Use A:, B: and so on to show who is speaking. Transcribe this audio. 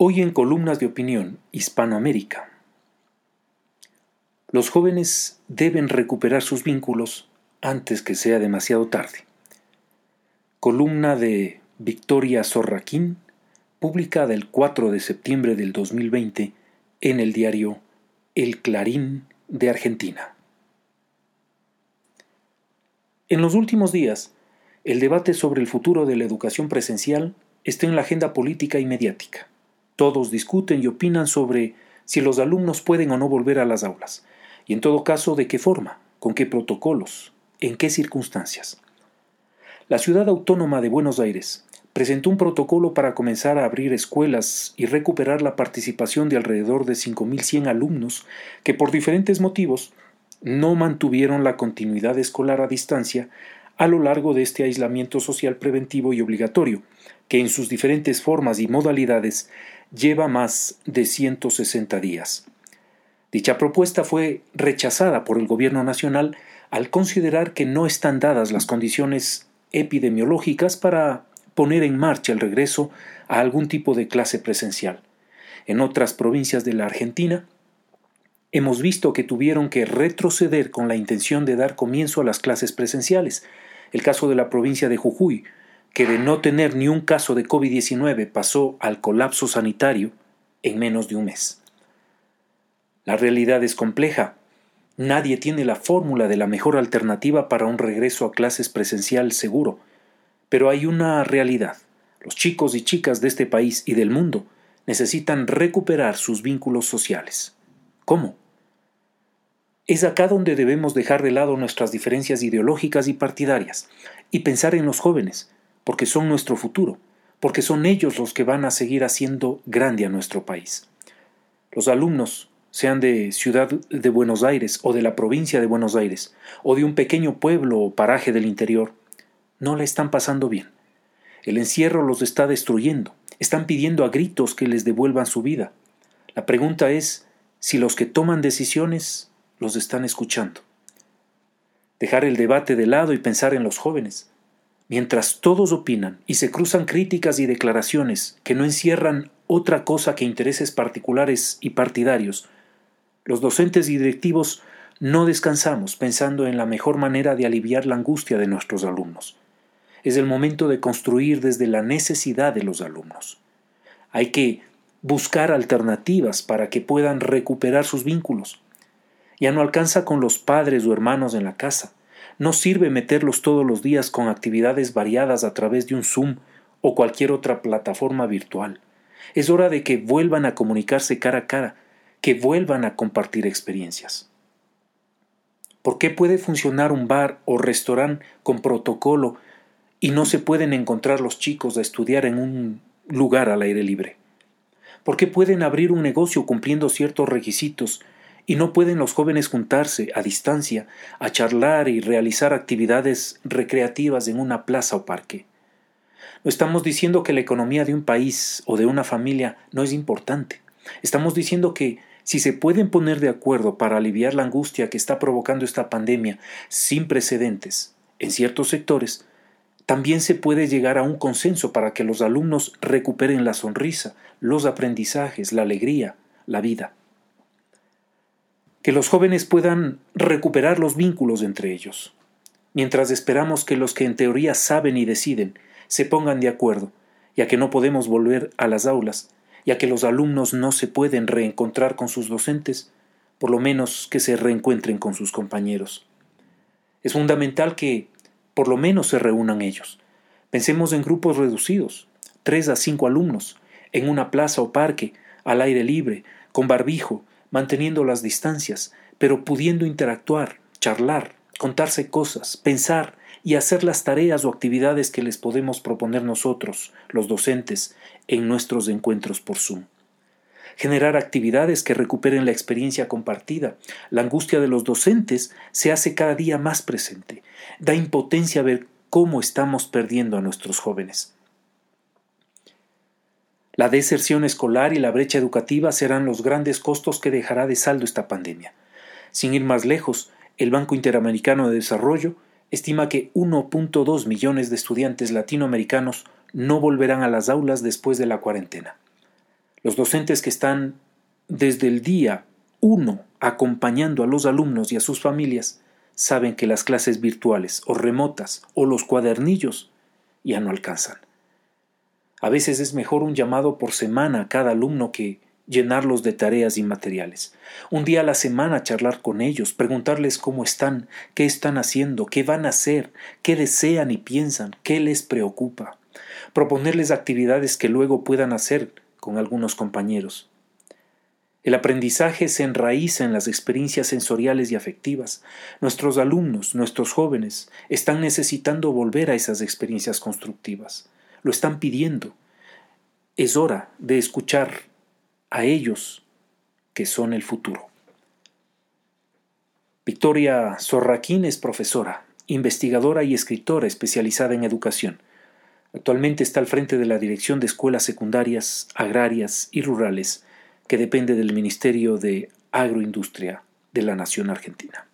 A: Hoy en Columnas de Opinión, Hispanoamérica. Los jóvenes deben recuperar sus vínculos antes que sea demasiado tarde. Columna de Victoria Zorraquín, publicada el 4 de septiembre del 2020 en el diario El Clarín de Argentina. En los últimos días, el debate sobre el futuro de la educación presencial está en la agenda política y mediática. Todos discuten y opinan sobre si los alumnos pueden o no volver a las aulas, y en todo caso de qué forma, con qué protocolos, en qué circunstancias. La ciudad autónoma de Buenos Aires presentó un protocolo para comenzar a abrir escuelas y recuperar la participación de alrededor de 5.100 alumnos que por diferentes motivos no mantuvieron la continuidad escolar a distancia a lo largo de este aislamiento social preventivo y obligatorio, que en sus diferentes formas y modalidades lleva más de 160 días. Dicha propuesta fue rechazada por el Gobierno Nacional al considerar que no están dadas las condiciones epidemiológicas para poner en marcha el regreso a algún tipo de clase presencial. En otras provincias de la Argentina, hemos visto que tuvieron que retroceder con la intención de dar comienzo a las clases presenciales. El caso de la provincia de Jujuy, que de no tener ni un caso de COVID-19 pasó al colapso sanitario en menos de un mes. La realidad es compleja. Nadie tiene la fórmula de la mejor alternativa para un regreso a clases presencial seguro. Pero hay una realidad. Los chicos y chicas de este país y del mundo necesitan recuperar sus vínculos sociales. ¿Cómo? Es acá donde debemos dejar de lado nuestras diferencias ideológicas y partidarias y pensar en los jóvenes, porque son nuestro futuro, porque son ellos los que van a seguir haciendo grande a nuestro país. Los alumnos, sean de Ciudad de Buenos Aires o de la provincia de Buenos Aires, o de un pequeño pueblo o paraje del interior, no la están pasando bien. El encierro los está destruyendo, están pidiendo a gritos que les devuelvan su vida. La pregunta es si los que toman decisiones los están escuchando. Dejar el debate de lado y pensar en los jóvenes, Mientras todos opinan y se cruzan críticas y declaraciones que no encierran otra cosa que intereses particulares y partidarios, los docentes y directivos no descansamos pensando en la mejor manera de aliviar la angustia de nuestros alumnos. Es el momento de construir desde la necesidad de los alumnos. Hay que buscar alternativas para que puedan recuperar sus vínculos. Ya no alcanza con los padres o hermanos en la casa. No sirve meterlos todos los días con actividades variadas a través de un Zoom o cualquier otra plataforma virtual. Es hora de que vuelvan a comunicarse cara a cara, que vuelvan a compartir experiencias. ¿Por qué puede funcionar un bar o restaurante con protocolo y no se pueden encontrar los chicos a estudiar en un lugar al aire libre? ¿Por qué pueden abrir un negocio cumpliendo ciertos requisitos y no pueden los jóvenes juntarse a distancia a charlar y realizar actividades recreativas en una plaza o parque. No estamos diciendo que la economía de un país o de una familia no es importante. Estamos diciendo que si se pueden poner de acuerdo para aliviar la angustia que está provocando esta pandemia sin precedentes en ciertos sectores, también se puede llegar a un consenso para que los alumnos recuperen la sonrisa, los aprendizajes, la alegría, la vida que los jóvenes puedan recuperar los vínculos entre ellos, mientras esperamos que los que en teoría saben y deciden se pongan de acuerdo, ya que no podemos volver a las aulas, ya que los alumnos no se pueden reencontrar con sus docentes, por lo menos que se reencuentren con sus compañeros. Es fundamental que por lo menos se reúnan ellos. Pensemos en grupos reducidos, tres a cinco alumnos, en una plaza o parque, al aire libre, con barbijo, manteniendo las distancias, pero pudiendo interactuar, charlar, contarse cosas, pensar y hacer las tareas o actividades que les podemos proponer nosotros, los docentes, en nuestros encuentros por Zoom. Generar actividades que recuperen la experiencia compartida. La angustia de los docentes se hace cada día más presente. Da impotencia ver cómo estamos perdiendo a nuestros jóvenes. La deserción escolar y la brecha educativa serán los grandes costos que dejará de saldo esta pandemia. Sin ir más lejos, el Banco Interamericano de Desarrollo estima que 1.2 millones de estudiantes latinoamericanos no volverán a las aulas después de la cuarentena. Los docentes que están desde el día uno acompañando a los alumnos y a sus familias saben que las clases virtuales o remotas o los cuadernillos ya no alcanzan. A veces es mejor un llamado por semana a cada alumno que llenarlos de tareas y materiales. Un día a la semana charlar con ellos, preguntarles cómo están, qué están haciendo, qué van a hacer, qué desean y piensan, qué les preocupa. Proponerles actividades que luego puedan hacer con algunos compañeros. El aprendizaje se enraiza en las experiencias sensoriales y afectivas. Nuestros alumnos, nuestros jóvenes, están necesitando volver a esas experiencias constructivas. Lo están pidiendo. Es hora de escuchar a ellos que son el futuro. Victoria Zorraquín es profesora, investigadora y escritora especializada en educación. Actualmente está al frente de la Dirección de Escuelas Secundarias, Agrarias y Rurales, que depende del Ministerio de Agroindustria de la Nación Argentina.